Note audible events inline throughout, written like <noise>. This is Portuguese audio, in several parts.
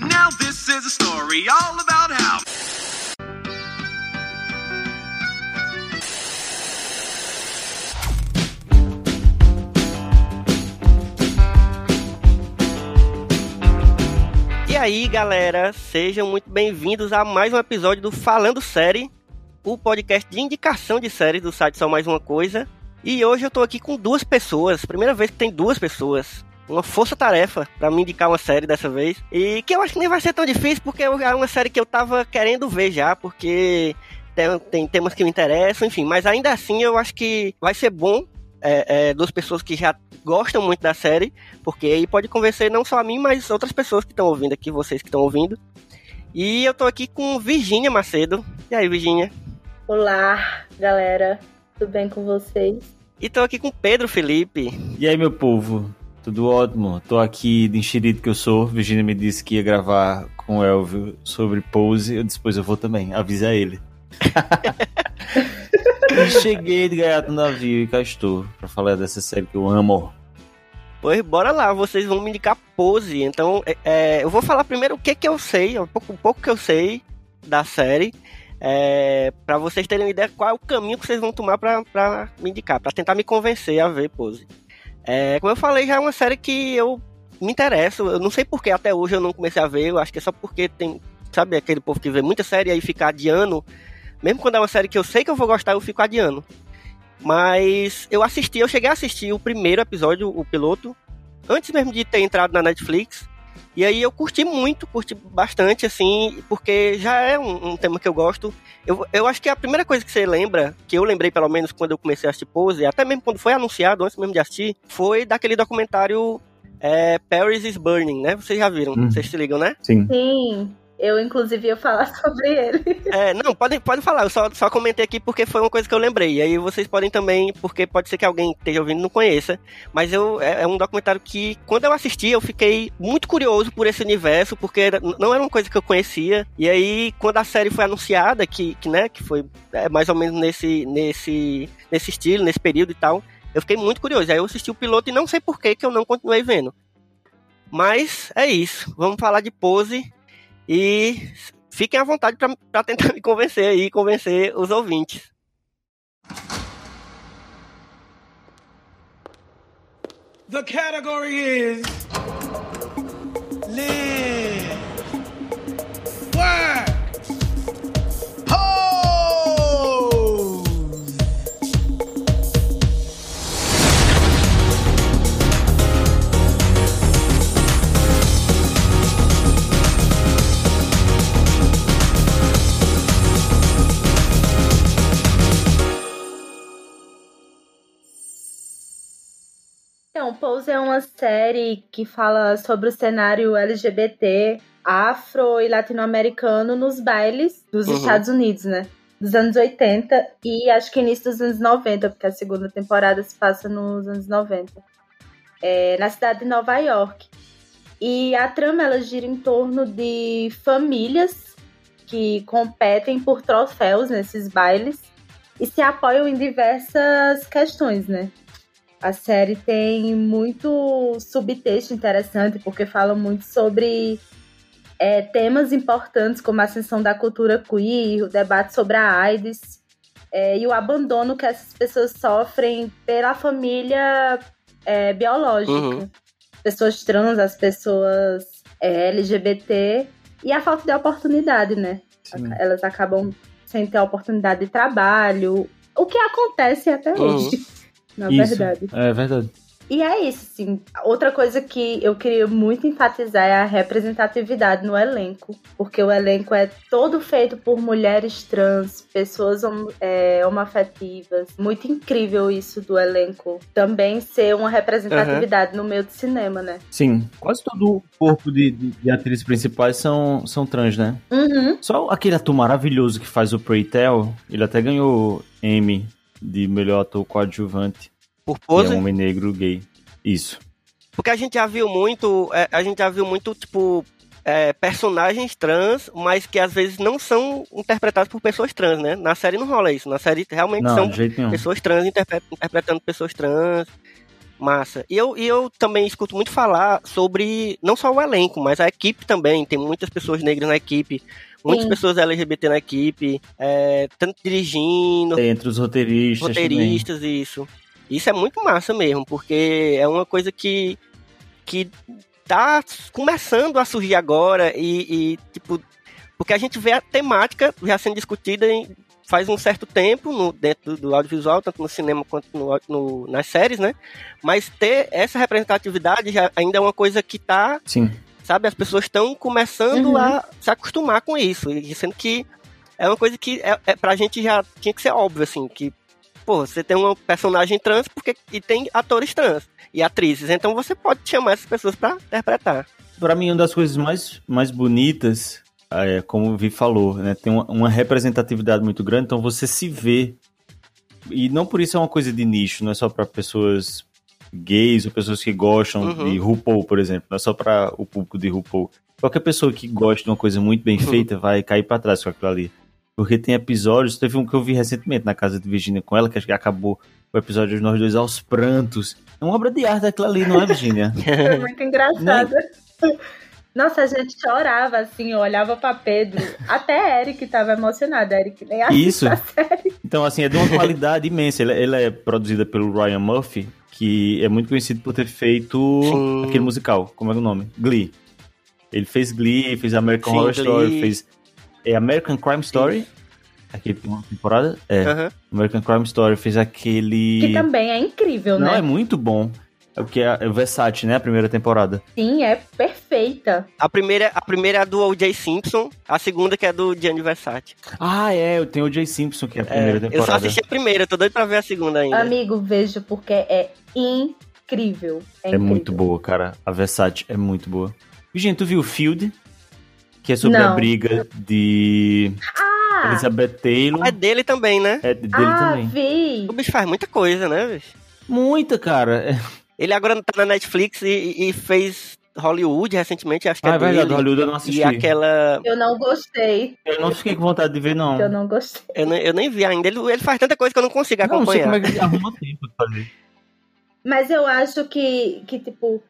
Now this is a story all about how. E aí, galera, sejam muito bem-vindos a mais um episódio do Falando Série, o podcast de indicação de séries do site Só Mais Uma Coisa. E hoje eu tô aqui com duas pessoas, primeira vez que tem duas pessoas. Uma força-tarefa pra me indicar uma série dessa vez. E que eu acho que nem vai ser tão difícil, porque é uma série que eu tava querendo ver já, porque tem, tem temas que me interessam, enfim. Mas ainda assim eu acho que vai ser bom é, é, duas pessoas que já gostam muito da série, porque aí pode convencer não só a mim, mas outras pessoas que estão ouvindo aqui, vocês que estão ouvindo. E eu tô aqui com Virgínia Macedo. E aí, Virgínia? Olá, galera. Tudo bem com vocês? E tô aqui com Pedro Felipe. E aí, meu povo? Tudo ótimo. Tô aqui de enxerido que eu sou. Virginia me disse que ia gravar com o Elvio sobre Pose. Eu disse, pois eu vou também. Avisa ele. <laughs> e cheguei de gaiato no navio e cá estou pra falar dessa série que eu amo. Pois bora lá, vocês vão me indicar Pose. Então, é, é, eu vou falar primeiro o que que eu sei, um pouco, um pouco que eu sei da série. É, para vocês terem uma ideia qual é o caminho que vocês vão tomar pra me indicar, pra tentar me convencer a ver Pose. É, como eu falei, já é uma série que eu me interesso. Eu não sei porque até hoje eu não comecei a ver. Eu acho que é só porque tem, sabe, aquele povo que vê muita série e fica adiando. Mesmo quando é uma série que eu sei que eu vou gostar, eu fico adiando. Mas eu assisti, eu cheguei a assistir o primeiro episódio, o piloto, antes mesmo de ter entrado na Netflix. E aí eu curti muito, curti bastante, assim, porque já é um, um, tema que eu gosto. Eu, eu acho que a primeira coisa que você lembra, que eu lembrei pelo menos quando eu comecei a assistir Pose, até mesmo quando foi anunciado, antes mesmo de assistir, foi daquele documentário é, Paris is Burning, né? Vocês já viram, Uhum. vocês se ligam, né? Sim. Sim, eu inclusive ia falar <laughs> sobre ele. É, não, podem pode falar, eu só, só comentei aqui porque foi uma coisa que eu lembrei. E aí vocês podem também, porque pode ser que alguém esteja ouvindo não conheça. Mas eu, é, é um documentário que, quando eu assisti, eu fiquei muito curioso por esse universo, porque era- não era uma coisa que eu conhecia. E aí, quando a série foi anunciada, que, que, né, que foi é, mais ou menos nesse, nesse, nesse estilo, nesse período e tal, eu fiquei muito curioso. Aí eu assisti o piloto e não sei por que que eu não continuei vendo. Mas é isso. Vamos falar de pose. E fiquem à vontade para tentar <laughs> me convencer aí, convencer os ouvintes. The category is série que fala sobre o cenário LGBT, afro e latino-americano nos bailes dos Uhum. Estados Unidos, né? Dos anos 80 e acho que início dos anos 90, porque a segunda temporada se passa nos anos 90. É, na cidade de Nova York. E a trama ela gira em torno de famílias que competem por troféus nesses bailes e se apoiam em diversas questões, né? A série tem muito subtexto interessante, porque fala muito sobre é, temas importantes como a ascensão da cultura queer, o debate sobre a AIDS é, e o abandono que essas pessoas sofrem pela família é, biológica. Uhum. Pessoas trans, as pessoas é, LGBT e a falta de oportunidade, né? Sim. Elas acabam sem ter oportunidade de trabalho, o que acontece até Uhum. hoje, na Isso. verdade. É verdade. E é isso, sim. Outra coisa que eu queria muito enfatizar é a representatividade no elenco. Porque o elenco é todo feito por mulheres trans, pessoas é, homoafetivas. Muito incrível isso do elenco. Também ser uma representatividade no meio do cinema, né? Sim. Quase todo o corpo de, de, de atrizes principais são, são trans, né? Uhum. Só aquele ator maravilhoso que faz o Pray Tell, ele até ganhou Emmy de melhor ator coadjuvante. Por E é pose. um homem negro gay. Isso. Porque a gente já viu muito. é, a gente já viu muito, tipo. é, personagens trans, mas que às vezes não são interpretados por pessoas trans, né? Na série não rola isso. Na série realmente Não, são pessoas trans interpre- interpretando pessoas trans. Massa. E eu, e eu também escuto muito falar sobre não só o elenco, mas a equipe também. Tem muitas pessoas negras na equipe, muitas Sim. pessoas LGBT na equipe, é, tanto dirigindo, Entre os roteiristas. roteiristas, isso. Isso é muito massa mesmo, porque é uma coisa que, que tá começando a surgir agora e, e, tipo, porque a gente vê a temática já sendo discutida em- faz um certo tempo no, dentro do, audiovisual, tanto no cinema quanto no, no- nas séries, né? Mas ter essa representatividade já ainda é uma coisa que tá Também. Sim. Sabe? As pessoas estão começando Uhum. a se acostumar com isso, e sendo que é uma coisa que é, é, pra gente já tinha que ser óbvio, assim, que, pô, você tem uma personagem trans porque, e tem atores trans e atrizes, então você pode chamar essas pessoas pra interpretar. Pra mim, uma das coisas mais, mais bonitas, é, como o Vi falou, né? Tem uma, uma representatividade muito grande, então você se vê. E não por isso é uma coisa de nicho, não é só pra pessoas gays ou pessoas que gostam Uhum. de RuPaul, por exemplo. Não é só pra o público de RuPaul. Qualquer pessoa que gosta de uma coisa muito bem Uhum. feita vai cair pra trás com aquilo ali. Porque tem episódios, teve um que eu vi recentemente na casa de Virginia com ela, que acho que acabou o episódio de nós dois aos prantos. É uma obra de arte aquilo ali, não é, Virginia? Foi <laughs> muito engraçado. Nossa, a gente chorava, assim, eu olhava pra Pedro. Até Eric tava emocionado, Eric nem Isso. a série. Então, assim, é de uma qualidade imensa. Ela, ela é produzida pelo Ryan Murphy, que é muito conhecido por ter feito Sim. aquele musical. Como é o nome? Glee. Ele fez Glee, fez American Sim, Horror Glee. Story, fez é, American Crime Story. Aquele tem uma temporada? É. American Crime Story fez aquele. Que também é incrível, Não, né? é muito bom. É porque é é o Versace, né? A primeira temporada. Sim, é perfeita. A primeira, a primeira é a do O.J. Simpson, a segunda que é do Gianni Versace. Ah, é. Eu tenho o Jay Simpson, que é a primeira É, eu só temporada. assisti a primeira, tô doido pra ver a segunda ainda. Amigo, veja, porque é incrível. É, É incrível. muito boa, cara. A Versace é muito boa. Virginia, tu viu o Field? Que é sobre a Não. briga de Ah, Elizabeth Taylor. É dele também, né? É dele ah também. vi. O bicho faz muita coisa, né, bicho? Muita, cara. É- Ele agora tá na Netflix e, e fez Hollywood recentemente, acho que Ah, é é dele. verdade, Hollywood eu não assisti. E aquela. Eu não gostei. Eu não fiquei com vontade de ver, não. Eu não gostei. Eu, nem- eu nem vi ainda. Ele, ele faz tanta coisa que eu não consigo Não, não sei acompanhar. como é que arruma tempo de fazer. Mas eu acho que, que, tipo,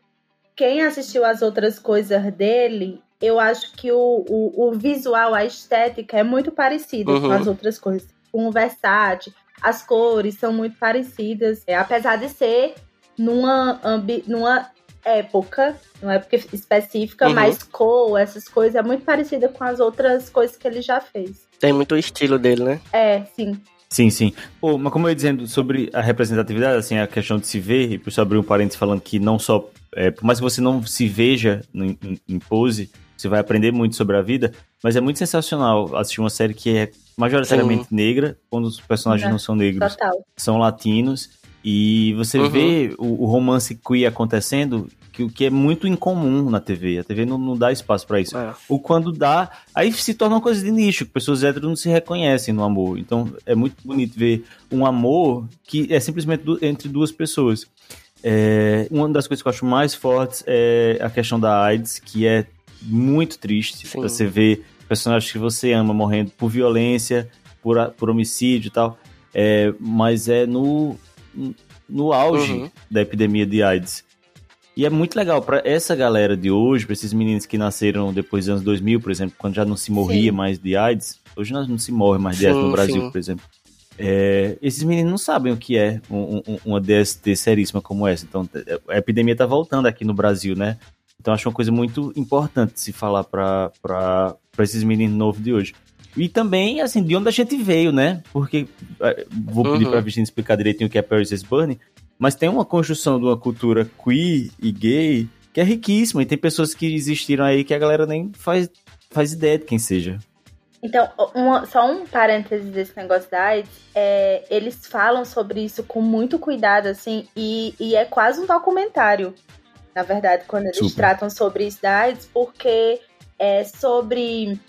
quem assistiu as outras coisas dele, eu acho que o, o, o visual, a estética é muito parecida Uhum. com as outras coisas. Com o Versace, as cores são muito parecidas. É, apesar de ser numa, ambi numa época, numa época específica, Uhum. mas cor, essas coisas, é muito parecida com as outras coisas que ele já fez. Tem muito o estilo dele, né? É, sim. Sim, sim. Pô, mas como eu ia dizendo sobre a representatividade, assim, a questão de se ver, e por isso eu abri um parênteses falando que não só, é, por mais que você não se veja em, em- em pose, você vai aprender muito sobre a vida, mas é muito sensacional assistir uma série que é majoritariamente negra, quando os personagens É, não são negros, Total. são latinos, e você Uhum. vê o, o romance queer acontecendo, que o que é muito incomum na TV. A TV não, não dá espaço pra isso. É. Ou quando dá, aí se torna uma coisa de nicho, que pessoas héteros não se reconhecem no amor. Então é muito bonito ver um amor que é simplesmente du- entre duas pessoas. É, uma das coisas que eu acho mais fortes é a questão da AIDS, que é muito triste. Sim. Você vê personagens que você ama morrendo por violência, por, por homicídio e tal. É, mas é no, no auge Uhum. da epidemia de AIDS. E é muito legal para essa galera de hoje, para esses meninos que nasceram depois dos anos 2000, por exemplo, quando já não se morria Sim. mais de AIDS. Hoje nós não se morre mais de AIDS Sim, no Brasil, sim. por exemplo. É, esses meninos não sabem o que é um- um- uma DST seríssima como essa. Então, a epidemia tá voltando aqui no Brasil, né? Então, acho uma coisa muito importante se falar para esses meninos novos de hoje. E também, assim, de onde a gente veio, né? Porque, eh, vou pedir Uhum. pra Virginia explicar direitinho o que é Paris is Burning, mas tem uma construção de uma cultura queer e gay que é riquíssima. E tem pessoas que existiram aí que a galera nem faz, faz ideia de quem seja. Então, uma- só um parêntese desse negócio da AIDS, é, eles falam sobre isso com muito cuidado, assim, e, e é quase um documentário, na verdade, quando eles Super. tratam sobre isso da AIDS, porque é sobre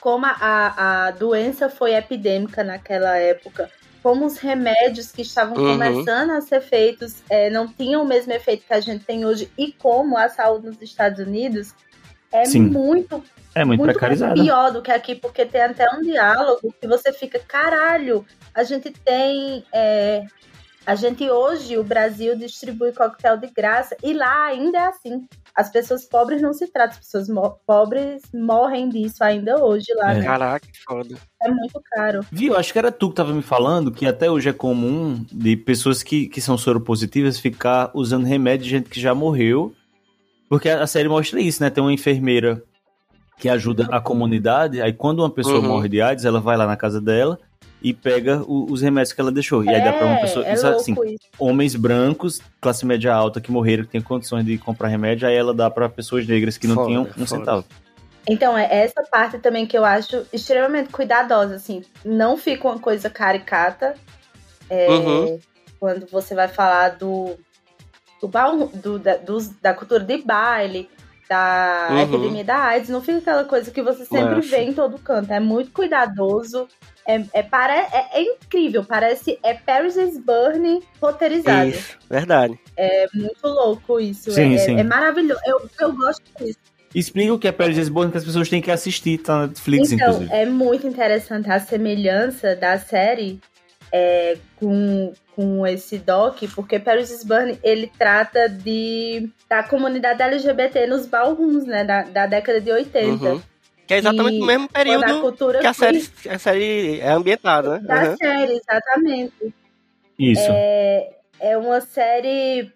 como a, a doença foi epidêmica naquela época, como os remédios que estavam Uhum. começando a ser feitos é, não tinham o mesmo efeito que a gente tem hoje, e como a saúde nos Estados Unidos é Sim. muito É muito, muito precarizada. pior do que aqui, porque tem até um diálogo que você fica, caralho, a gente tem. é, a gente hoje, o Brasil distribui coquetel de graça, e lá ainda é assim. As pessoas pobres não se tratam, as pessoas mo- pobres morrem disso ainda hoje lá, É. né? Caraca, que foda. É muito caro. Viu? Acho que era tu que tava me falando que até hoje é comum de pessoas que, que são soropositivas ficar usando remédio de gente que já morreu. Porque a série mostra isso, né? Tem uma enfermeira que ajuda a comunidade. Aí quando uma pessoa Uhum. morre de AIDS, ela vai lá na casa dela e pega o- os remédios que ela deixou. E aí dá pra uma pessoa. é isso, louco assim, isso. homens brancos, classe média alta, que morreram, que têm condições de comprar remédio, aí ela dá pra pessoas negras que não Foda, tinham um foda. centavo. Então, é essa parte também que eu acho extremamente cuidadosa, assim. Não fica uma coisa caricata. é, Uhum. Quando você vai falar do, do, baú- do- da, dos- da cultura de baile, da Uhum. epidemia da AIDS, não fica aquela coisa que você sempre Nossa. vê em todo canto. É muito cuidadoso. É, é, pare- é- é incrível, parece. É Paris is Burning roteirizado. Isso, verdade. É muito louco isso. Sim, é, sim. é maravilhoso. Eu, eu gosto disso. Explica o que é Paris is Burning que as pessoas têm que assistir, tá na Netflix, Então, inclusive. é muito interessante a semelhança da série é, com, com esse doc, porque Paris is Burning, ele trata de da comunidade LGBT nos ballrooms, né, da, da década de 80. Uhum. Que é exatamente E o mesmo período cultura que a série, a série é ambientada, né? da Uhum. série, exatamente. Isso. É, é uma série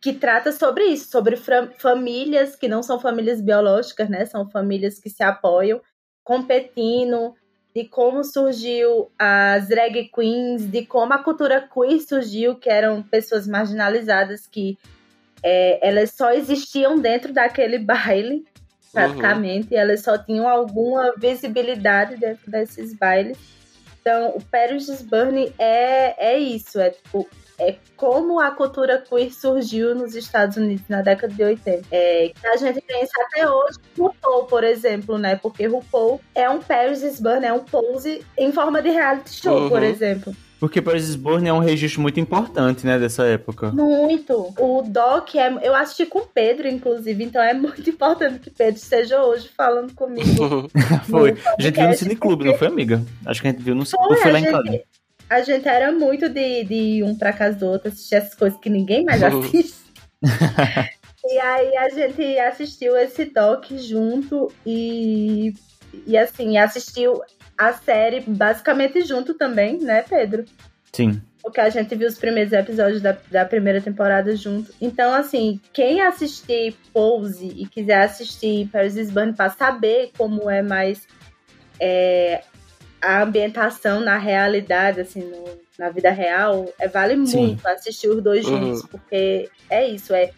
que trata sobre isso, sobre famílias que não são famílias biológicas, né? São famílias que se apoiam, competindo, de como surgiu as drag queens, de como a cultura queer surgiu, que eram pessoas marginalizadas que é, elas só existiam dentro daquele <laughs> baile, praticamente, e elas só tinham alguma visibilidade dentro desses bailes. Então, o Paris is Burning é, é isso, é tipo, é como a cultura queer surgiu nos Estados Unidos na década de 80. É, a gente pensa até hoje, RuPaul, por exemplo, né? Porque RuPaul é um Paris is Burning, é um pose em forma de reality show, Uhum. por exemplo. Porque Paris is Burning é um registro muito importante, né, dessa época. Muito. O Doc, é, eu assisti com o Pedro, inclusive, então é muito importante que Pedro esteja hoje falando comigo. <laughs> Foi. A gente viu no Cineclube, não foi, amiga? Acho que a gente viu no Cineclube. Foi lá em casa. A gente era muito de, de ir um pra casa do outro, assistir essas coisas que ninguém mais Uhum. assiste. <laughs> e aí a gente assistiu esse doc junto e, e assim, assistiu a série basicamente junto também, né, Pedro? Sim. Porque a gente viu os primeiros episódios da, da primeira temporada junto. Então, assim, quem assistir Pose e quiser assistir Paris is Burning pra saber como é mais é, a ambientação na realidade, assim, no- na vida real, é, vale Sim. muito assistir os dois Uhum. juntos. Porque é isso, é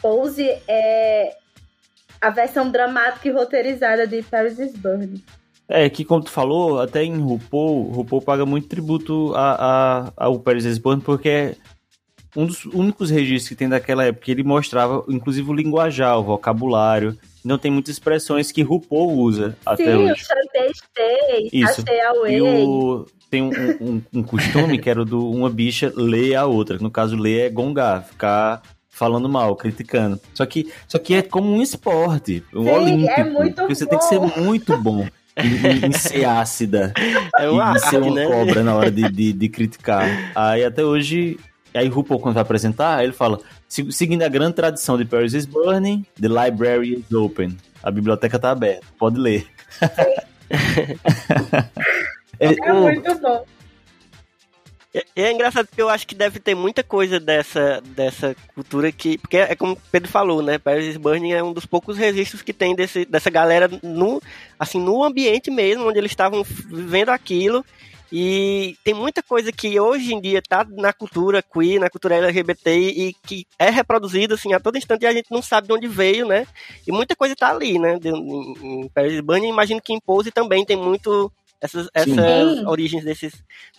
Pose é a versão dramática e roteirizada de Paris is Burning. É, que como tu falou, até em RuPaul, RuPaul paga muito tributo a, a, ao Paris is Burning, porque é um dos únicos registros que tem daquela época. Ele mostrava, inclusive, o linguajar, o vocabulário. Não tem muitas expressões que RuPaul usa até Sim, o hoje. Chantei Stay, Isso. Stay Away. E o, tem um, um- um costume que era o do uma bicha ler a outra. que No caso, ler é gongar, ficar falando mal, criticando. Só que, só que é como um esporte, um Sim, olímpico. é muito porque você tem que ser bom. muito bom em, em- ser ácida É uma e ser uma né? cobra na hora de, de, de criticar. Aí até hoje, aí RuPaul quando vai apresentar, ele fala, "Se- seguindo a grande tradição de Paris is Burning, the library is open. A biblioteca tá aberta, pode ler. É, É muito bom. É, é engraçado porque eu acho que deve ter muita coisa dessa, dessa cultura que. Porque é como o Pedro falou, né? Paris is Burning é um dos poucos registros que tem desse, dessa galera no, assim, no ambiente mesmo, onde eles estavam vivendo aquilo. E tem muita coisa que hoje em dia tá na cultura queer, na cultura LGBT e que é reproduzida assim a todo instante e a gente não sabe de onde veio, né? E muita coisa tá ali, né? De, em, em Paris is Burning, imagino que em Pose também tem muito essas, essas origens desses,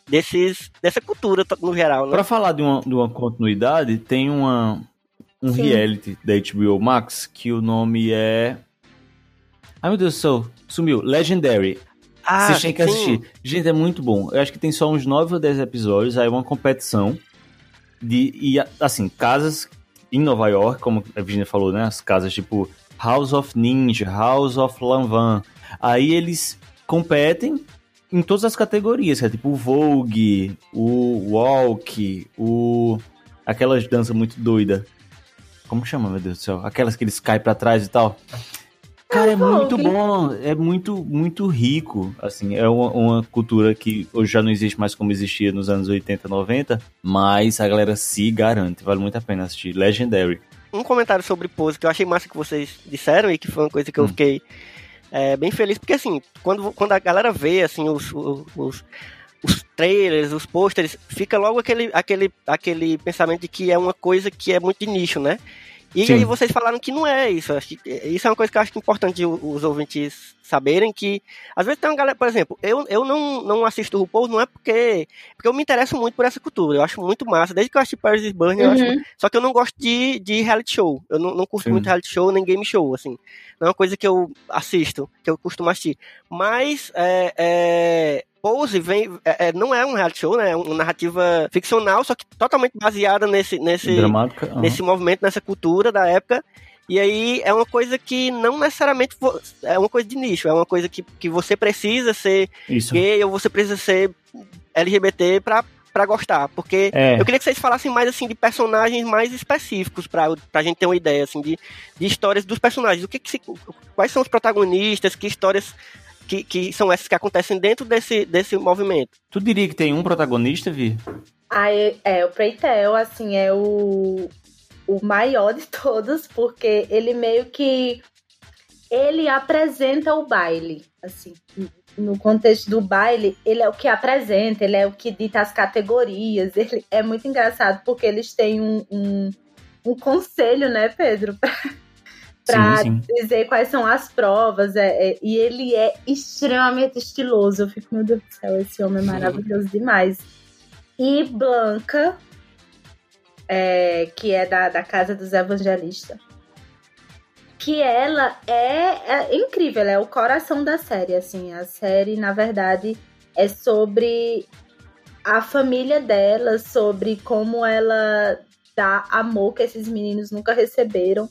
desses, dessa cultura no geral, né? Pra falar de uma, de uma continuidade, tem uma, um Sim. reality da HBO Max que o nome é. Ai meu Deus do céu, sumiu. Legendary. Ah, Vocês têm que sim. assistir. Gente, é muito bom. Eu acho que tem só uns 9 ou 10 episódios. Aí é uma competição de. E, assim, casas em Nova York, como a Virginia falou, né? As casas tipo House of Ninja, House of Lanvan. Aí eles competem em todas as categorias, que é tipo o Vogue, o Walk, o aquelas danças muito doida. Como chama, meu Deus do céu? Aquelas que eles caem pra trás e tal. Cara, é muito bom, é muito, muito rico, assim, é uma, uma cultura que hoje já não existe mais como existia nos anos 80, 90, mas a galera se garante, vale muito a pena assistir. Legendary. Um comentário sobre pose que eu achei massa que vocês disseram e que foi uma coisa que eu Hum. fiquei é, bem feliz, porque assim, quando, quando a galera vê assim, os, os, os, trailers, os posters, fica logo aquele, aquele, aquele pensamento de que é uma coisa que é muito de nicho, né? E Sim. aí vocês falaram que não é isso. Acho que isso é uma coisa que eu acho que é importante os ouvintes saberem que às vezes tem uma galera, por exemplo, eu, eu não, não assisto o RuPaul não é porque porque eu me interesso muito por essa cultura. Eu acho muito massa. Desde que eu assisti Paris is Burning, eu acho Uhum. só que eu não gosto de, de reality show. Eu não, não curto Sim. muito reality show nem game show, assim. Não é uma coisa que eu assisto, que eu costumo assistir. Mas é, é, Pose vem, é, é, não é um reality show, né? É uma narrativa ficcional, só que totalmente baseada nesse, nesse, Dramática. nesse movimento, nessa cultura da época. E aí é uma coisa que não necessariamente é uma coisa de nicho, é uma coisa que, que você precisa ser Isso. gay ou você precisa ser LGBT pra, pra gostar. Porque É. eu queria que vocês falassem mais assim de personagens mais específicos pra, pra gente ter uma ideia assim de, de histórias dos personagens. O que, que se, quais são os protagonistas? Que histórias que, que são essas que acontecem dentro desse, desse movimento? Tu diria que tem um protagonista, Vi? Aí, é, o Preitel, assim, é o, o maior de todos, porque ele meio que. Ele apresenta o baile, assim. No contexto do baile, ele é o que apresenta, ele é o que dita as categorias. <laughs> Ele é muito engraçado porque eles têm um, um, um conselho, né, Pedro? Sim. dizer quais são as provas. É, é, e ele é extremamente estiloso. Eu fico, meu Deus do céu, esse homem é maravilhoso demais. E Blanca, é, que é da, da Casa dos Evangelistas. Que ela é, é incrível, ela é o coração da série, assim. A série, na verdade, é sobre a família dela, sobre como ela dá amor que esses meninos nunca receberam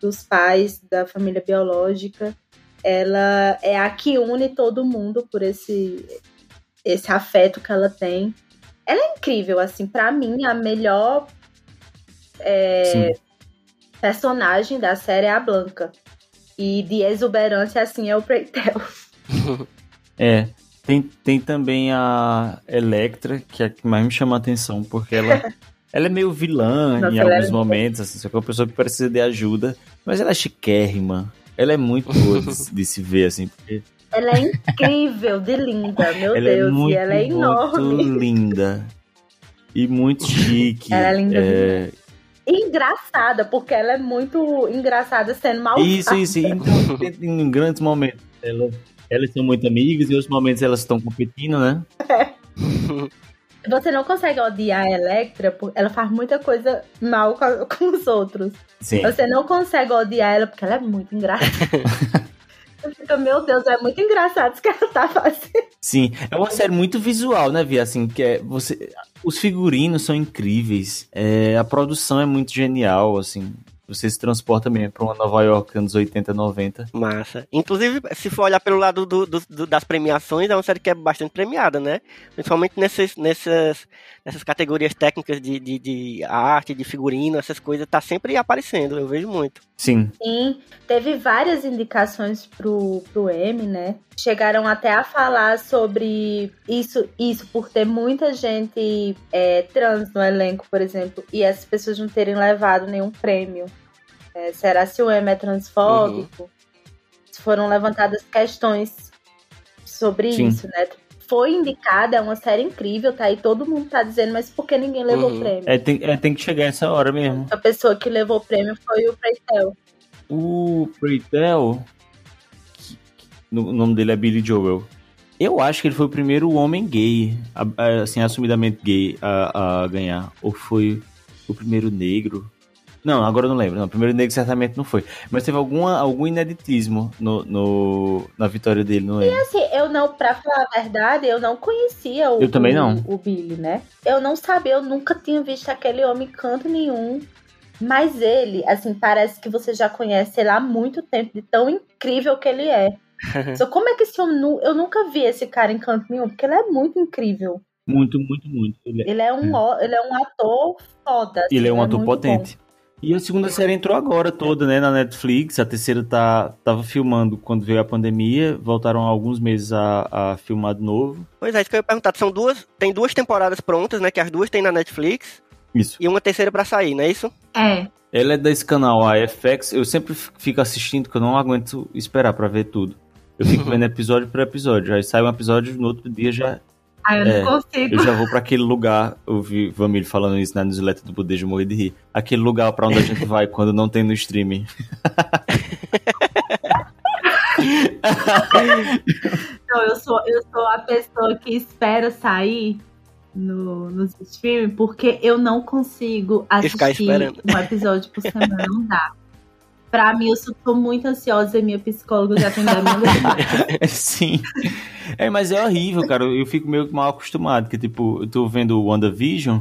dos pais, da família biológica. Ela é a que une todo mundo por esse, esse afeto que ela tem. Ela é incrível, assim, pra mim, a melhor é, personagem da série é a Blanca. E de exuberância, assim, é o Preitel. <laughs> É. Tem, tem também a Electra, que é a que mais me chama a atenção, porque ela, <laughs> ela é meio vilã Nossa, em ela alguns é- momentos, assim, só que é uma pessoa que precisa de ajuda, mas ela é chiquérrima. Ela é muito boa de, de se ver, assim, porque Ela é incrível, de linda, meu ela é Deus. muito, e ela é enorme. muito linda. E muito <laughs> chique. Ela é linda É, engraçada, porque ela é muito engraçada sendo mal Isso, isso. Então, <laughs> em grandes momentos, ela- elas são muito amigas, e em outros momentos elas estão competindo, né? <laughs> Você não consegue odiar a Electra, porque ela faz muita coisa mal com, <laughs> com os outros. Sim. Você não consegue odiar ela porque ela é muito engraçada. <laughs> Você fica, meu Deus, é muito engraçado isso que ela tá fazendo. Sim, é uma série muito visual, né, Via? Assim, que é você, os figurinos são incríveis, é, a produção é muito genial, assim. Você se transporta mesmo pra uma Nova York anos 80, 90. Massa. Inclusive, se for olhar pelo lado do- do- do- das premiações, é uma série que é bastante premiada, né? Principalmente nesses, nessas, nessas categorias técnicas de, de, de arte, de figurino, essas coisas, tá sempre aparecendo, eu vejo muito. Sim, Sim, teve várias indicações pro, pro M, né? Chegaram até a falar sobre isso, isso por ter muita gente é, trans no elenco, por exemplo, e essas pessoas não terem levado nenhum prêmio. É, será se o M é transfóbico? Se Foram levantadas questões sobre Sim. isso, né? Foi indicada, é uma série incrível, tá aí todo mundo tá dizendo, mas por que ninguém levou Uhum. prêmio? é, tem, é, tem que chegar essa hora mesmo. A pessoa que levou o prêmio foi o Preitel. O Preitel, o nome dele é Billy Joel. Eu acho que ele foi o primeiro homem gay, assim, assumidamente gay, a, a ganhar. Ou foi o primeiro negro? Não, agora eu não lembro. Não, o primeiro negro certamente não foi. Mas teve alguma, algum ineditismo no, no- na vitória dele, não lembro. Assim, eu não, pra falar a verdade, eu não conhecia o, Eu também não. o, o Billy, né? Eu não sabia, eu nunca tinha visto aquele homem em canto nenhum. Mas ele, assim, parece que você já conhece ele há muito tempo, de tão incrível que ele é. <laughs> Só como é que esse homem, eu nunca vi esse cara em canto nenhum, porque ele é muito incrível. Muito, muito, muito. Ele, Ele é um, ó- ele é um ator foda. assim, ele é um ator muito potente. E a segunda série entrou agora toda, né, na Netflix. A terceira tá, tava filmando quando veio a pandemia. Voltaram há alguns meses a, a filmar de novo. Pois é, isso que eu ia perguntar. São duas, tem duas temporadas prontas, né? Que as duas tem na Netflix. Isso. E uma terceira pra sair, não é isso? É. Ela é desse canal, a FX. Eu sempre fico assistindo, porque eu não aguento esperar pra ver tudo. Eu fico <laughs> vendo episódio por episódio. Aí sai um episódio, no outro dia já Ah, eu É, não consigo. Eu já vou pra aquele lugar, eu vi Vamílio falando isso na newsletter do de Morrer de Rir. Aquele lugar pra onde a gente vai quando não tem no streaming. Não, eu sou, eu sou a pessoa que espera sair no, nos streaming porque eu não consigo assistir um episódio por semana, não dá. Pra mim, eu sou, muito ansiosa e minha psicóloga já tem a minha <laughs> Sim. É, mas é horrível, cara. Eu fico meio mal acostumado. Que, tipo, eu tô vendo WandaVision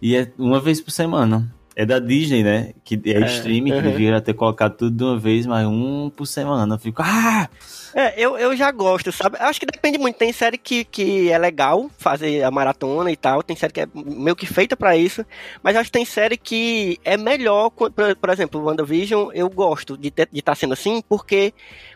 e é uma vez por semana. É da Disney, né? Que é, É, streaming, que uhum. devia ter colocado tudo de uma vez, mas um por semana. Eu fico, ah! É, eu, eu já gosto, sabe? Acho que depende muito. Tem série que, que é legal fazer a maratona e tal. Tem série que é meio que feita pra isso. Mas acho que tem série que é melhor. Por, por exemplo, WandaVision, eu gosto de estar sendo assim, porque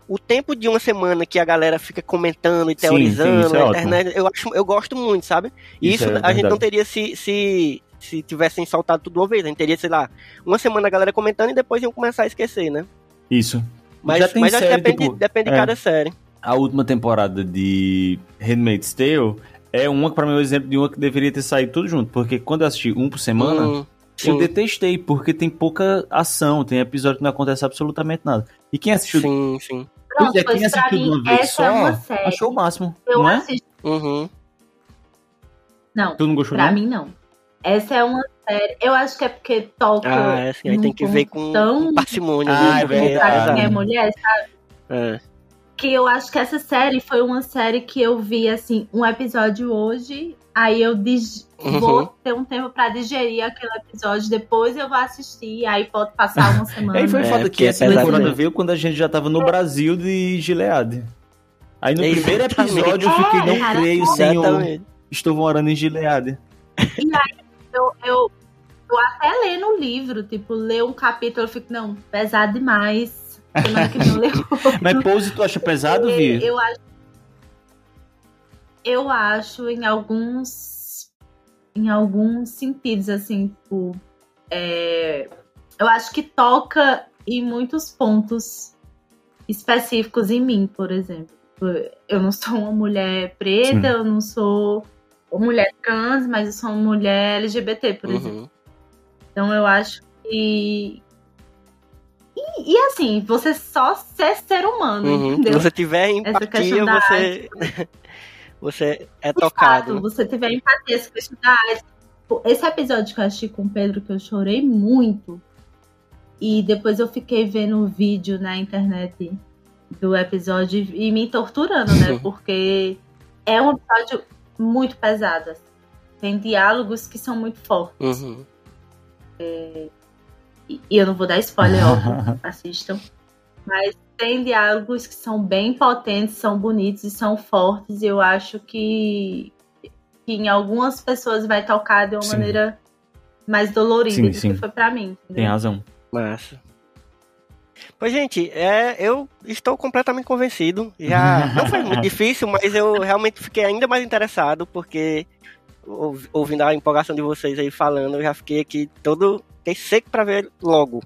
o tempo de uma semana que a galera fica comentando e Sim, sim, teorizando isso é na ótimo. internet, eu, acho, eu gosto muito, sabe? E Isso isso, é a gente não teria se. se se tivessem soltado tudo uma vez, a gente teria, sei lá, uma semana a galera comentando e depois iam começar a esquecer, né? Isso. Mas, Já tem mas acho que série, depende, tipo, depende de é. cada série. A última temporada de Handmaid's Tale é uma que, pra mim, é um exemplo de uma que deveria ter saído tudo junto. Porque quando eu assisti um por semana, Hum, eu detestei, porque tem pouca ação, tem episódio que não acontece absolutamente nada. E quem assistiu, Sim, sim. Pronto, Pois é, quem assistiu de mim, uma vez essa só, é uma série. achou o máximo, Eu não é? assisto. Uhum. Não, Tu não gostou, pra não? mim não. Essa é uma série. Eu acho que é porque toca. Ah, é assim, aí tem que ver com, com parcimônia. Ah, né? é verdade. quem é mulher, sabe? É. Que eu acho que essa série foi uma série que eu vi, assim, um episódio hoje. Aí eu dig- Uhum. vou ter um tempo pra digerir aquele episódio. Depois eu vou assistir. Aí pode passar uma <laughs> semana. Aí foi É, foda que é essa temporada veio quando a gente já tava no Brasil de Gilead. Aí no Exatamente. primeiro episódio eu fiquei, não É, creio, senhor, estou morando em Gilead. Eu, eu, eu até leio no livro, tipo, ler um capítulo, eu fico, não, pesado demais. Semana que eu <laughs> outro. Mas Pose, tu acha pesado, Vi? Eu acho. Eu acho em alguns. Em alguns sentidos, assim, tipo. é, eu acho que toca em muitos pontos específicos em mim, por exemplo. Eu não sou uma mulher preta, Sim. eu não sou mulher trans, mas eu sou uma mulher LGBT, por exemplo. Uhum. Então eu acho que. E, e assim, você só ser ser humano, Uhum. Se entendeu? você tiver empatia, você. <laughs> você é De tocado. fato, você tiver empatia, essa questão da arte. Tipo, Esse episódio que eu assisti com o Pedro, que eu chorei muito, e depois eu fiquei vendo o vídeo na internet do episódio e me torturando, né? <laughs> Porque é um episódio muito pesado. assim. Tem diálogos que são muito fortes. Uhum. E e eu não vou dar spoiler, óbvio, <laughs> assistam. Mas tem diálogos que são bem potentes, são bonitos e são fortes. E eu acho que, que em algumas pessoas vai tocar de uma Sim. maneira mais dolorida Sim, do sim. que foi pra mim. Tem entendeu? razão. Massa. Pois, gente, é, eu estou completamente convencido. Já <laughs> não foi muito difícil, mas eu realmente fiquei ainda mais interessado, porque ouv- ouvindo a empolgação de vocês aí falando, eu já fiquei aqui todo. Fiquei seco pra ver logo.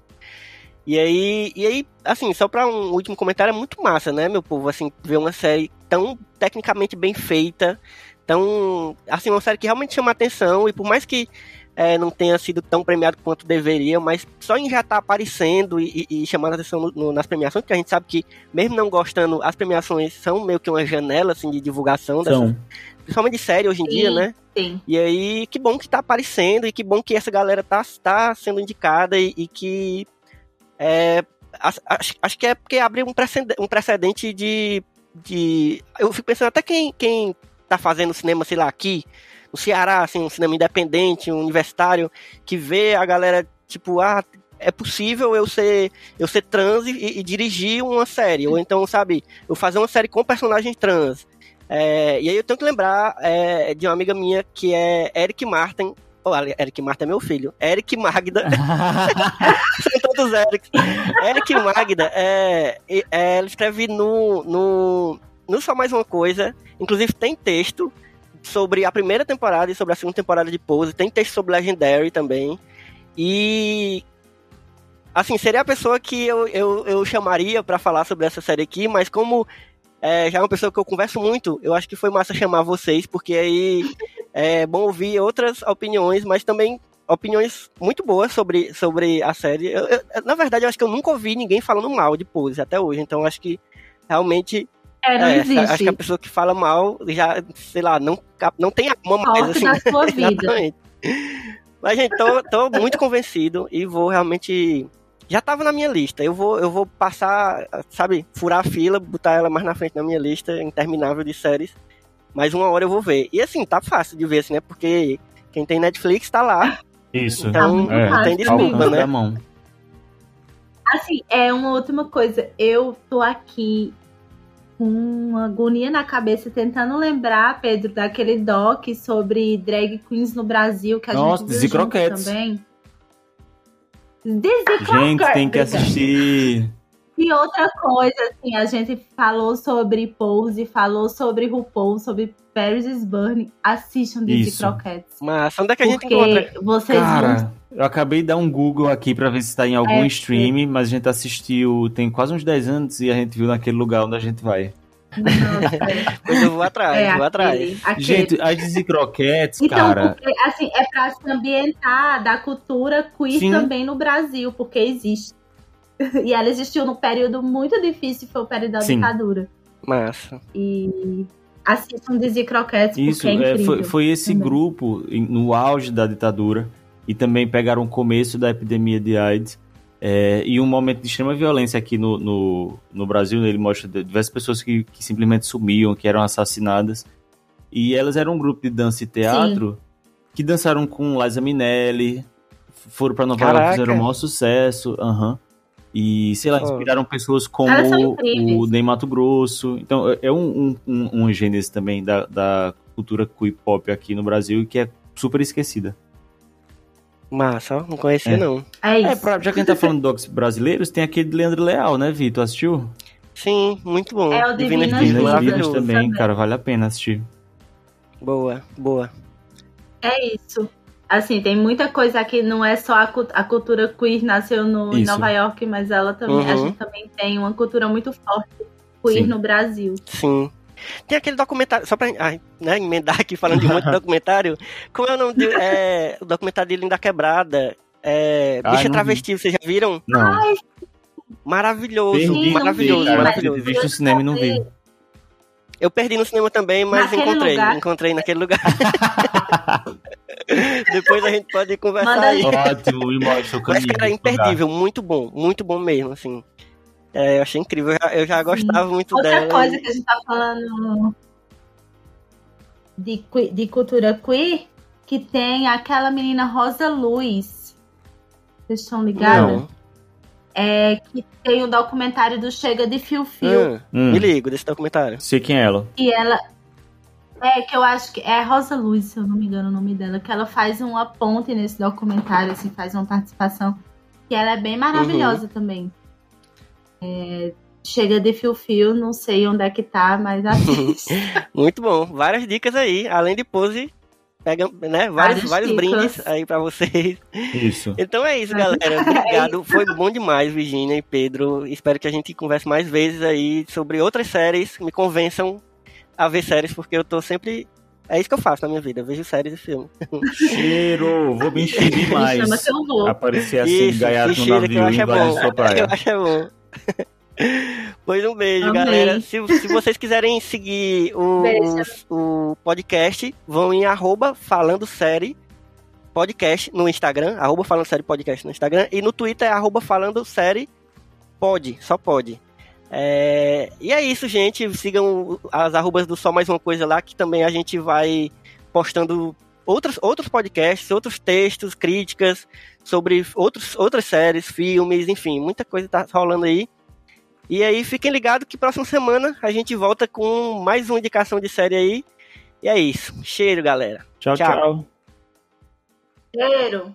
E aí, e aí, assim, só pra um último comentário, é muito massa, né, meu povo? Assim, ver uma série tão tecnicamente bem feita, tão. Assim, uma série que realmente chama atenção, e por mais que é, não tenha sido tão premiado quanto deveria, mas só em já estar aparecendo e, e- e chamando a atenção no- no- nas premiações, porque a gente sabe que, mesmo não gostando, as premiações são meio que uma janela assim, de divulgação, dessas, principalmente de série hoje em dia, Sim. né? Sim. E aí, que bom que tá aparecendo e que bom que essa galera tá, tá sendo indicada e, e que. É, acho, acho- acho que é porque abre um precedente, um precedente de, de. Eu fico pensando até quem, quem tá fazendo cinema, sei lá, aqui, no Ceará, assim, um cinema independente, um universitário, que vê a galera, tipo, ah, é possível eu ser eu ser trans e, e dirigir uma série, ou então, sabe, eu fazer uma série com personagens trans. É, e aí eu tenho que lembrar é, de uma amiga minha que é Eric Martin. Olha, Eric Martin é meu filho. Eric Magda. <laughs> <laughs> São todos Eric. Eric Magda, é, é, ela escreve no, no, no Só Mais Uma Coisa. Inclusive tem texto sobre a primeira temporada e sobre a segunda temporada de Pose. Tem texto sobre Legendary também. E. Assim, seria a pessoa que eu, eu, eu chamaria para falar sobre essa série aqui, mas como é, já é uma pessoa que eu converso muito, eu acho que foi massa chamar vocês, porque aí é bom ouvir outras opiniões, mas também opiniões muito boas sobre, sobre a série. Eu, eu, na verdade, eu acho que eu nunca ouvi ninguém falando mal de Pose até hoje, então acho que realmente É, não é, existe. acho que a pessoa que fala mal já, sei lá, não, não tem alma mais, assim. da sua <laughs> vida. Mas, gente, tô, tô muito convencido e vou realmente. Já tava na minha lista. Eu vou, eu vou passar, sabe, furar a fila, botar ela mais na frente na minha lista interminável de séries. Mas uma hora eu vou ver. E assim, tá fácil de ver, assim, né? Porque quem tem Netflix tá lá. Isso. Então, É, não tem desculpa, né? mão. Assim, é uma última coisa. Eu tô aqui com uma agonia na cabeça tentando lembrar, Pedro, daquele doc sobre drag queens no Brasil que a Nossa, gente viu Croquettes. também. Dizzy Gente, tem que assistir. E outra coisa, assim, a gente falou sobre Pose, falou sobre RuPaul, sobre Paris is Burning. Assistam Dizzy Isso. Croquettes. Mas onde é que a gente encontra? Porque vocês vão Cara, eu acabei de dar um Google aqui pra ver se tá em algum É, stream, mas a gente assistiu tem quase uns 10 anos e a gente viu naquele lugar onde a gente vai. Nossa, <laughs> Pois eu vou atrás, é, vou atrás. aquele, aquele. Gente, as Dizzy Croquettes, Então, cara. porque, assim, é pra se ambientar da cultura queer Sim. também no Brasil, porque existe. <laughs> E ela existiu num período muito difícil, foi o período da Sim. ditadura. Massa. E assistam Dizzy Croquettes, Isso, porque é é, incrível. foi, foi esse também. grupo em- no auge da ditadura e também pegaram o começo da epidemia de AIDS é, e um momento de extrema violência aqui no, no, no Brasil. né, Ele mostra diversas pessoas que, que simplesmente sumiam, que eram assassinadas. E elas eram um grupo de dança e teatro que dançaram com Liza Minelli, foram pra Nova York, fizeram o maior sucesso. aham. E, sei lá, Oh. inspiraram pessoas como o. Ney Mato Grosso. Então, é- é um, um, um, um gênero também da, da cultura queer pop aqui no Brasil que é super esquecida. Massa, não conhecia É. não. É isso. É, pra- já que a gente tá falando de docs brasileiros, tem aquele de Leandro Leal, né, Vitor? Assistiu? Sim, muito bom. É o Divinas Divinas. Vidas também, também. cara, vale a pena assistir. Boa, boa. É isso. Assim, tem muita coisa aqui, não é só a, a cultura queer nasceu no, em. Nova York, mas ela também, a Uhum. gente também tem uma cultura muito forte queer Sim. no Brasil. Sim. Tem aquele documentário, só pra ai, né, emendar aqui falando de muito <laughs> documentário, como é o nome de, é, o documentário de Linda Quebrada? É, Ai, Bicha não vi. Travesti, vocês já viram? Não, Maravilhoso, perdi, maravilhoso, vi, maravilhoso. Visto no cinema e não vi. Eu perdi no cinema também, mas Naquele encontrei, lugar? encontrei naquele lugar. <laughs> Depois a gente pode conversar Manda aí. Ótimo, e mostra o Mas, caminho. cara, é desse lugar. imperdível, muito bom, muito bom mesmo, assim. É, eu achei incrível, eu já, eu já gostava muito Outra dela. coisa e- que a gente tá falando de, de cultura queer, que tem aquela menina Rosa Luz. Vocês estão ligados? Não. É que tem o documentário do Chega de Fio Fio. Ah, Hum, Me ligo desse documentário. sei quem é ela. E ela. É, que eu acho que é Rosa Luz, se eu não me engano o nome dela, que ela faz uma ponte nesse documentário, assim, faz uma participação. Que ela é bem maravilhosa também. É, chega de fio fio, não sei onde é que tá, mas <laughs> assiste. Muito bom. Várias dicas aí, além de pose, pega, né, vários, vários brindes aí pra vocês. Isso. Então é isso, galera. <laughs> Obrigado. Foi bom demais, Virginia e Pedro. Espero que a gente converse mais vezes aí sobre outras séries. Me convençam a ver séries, porque eu tô sempre. É isso que eu faço na minha vida, eu vejo séries e filmes. <laughs> Cheiro, vou me encher <laughs> Me chama demais. que eu vou. Aparecer assim, Isso, no cheiro que eu navio acho é bom. sua praia. Eu acho é bom. Pois um beijo, Amei. galera. Se, se vocês quiserem seguir o, o podcast, vão em arroba falando série podcast no Instagram, arroba falando série podcast no Instagram, e no Twitter é arroba falando série pode, só pode. É, e é isso, gente. Sigam as arrobas do Só Mais Uma Coisa lá, que também a gente vai postando outros, outros podcasts, outros textos, críticas sobre outros, outras séries, filmes, enfim, muita coisa tá rolando aí. E aí fiquem ligados que próxima semana a gente volta com mais uma indicação de série aí. E é isso. Cheiro, galera. Tchau, tchau. tchau. Cheiro.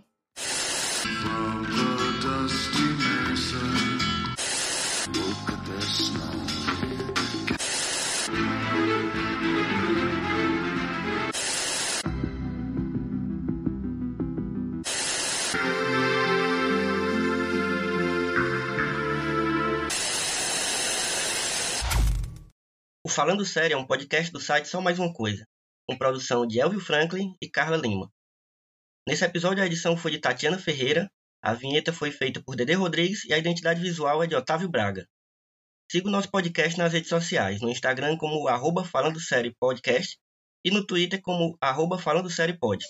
O Falando Sério é um podcast do site Só Mais Uma Coisa, com produção de Elvio Franklin e Carla Lima. Nesse episódio a edição foi de Tatiana Ferreira, a vinheta foi feita por Dede Rodrigues e a identidade visual é de Otávio Braga. Siga o nosso podcast nas redes sociais, no Instagram como arroba Falando Série Podcast e no Twitter como arroba Falando Série Pod.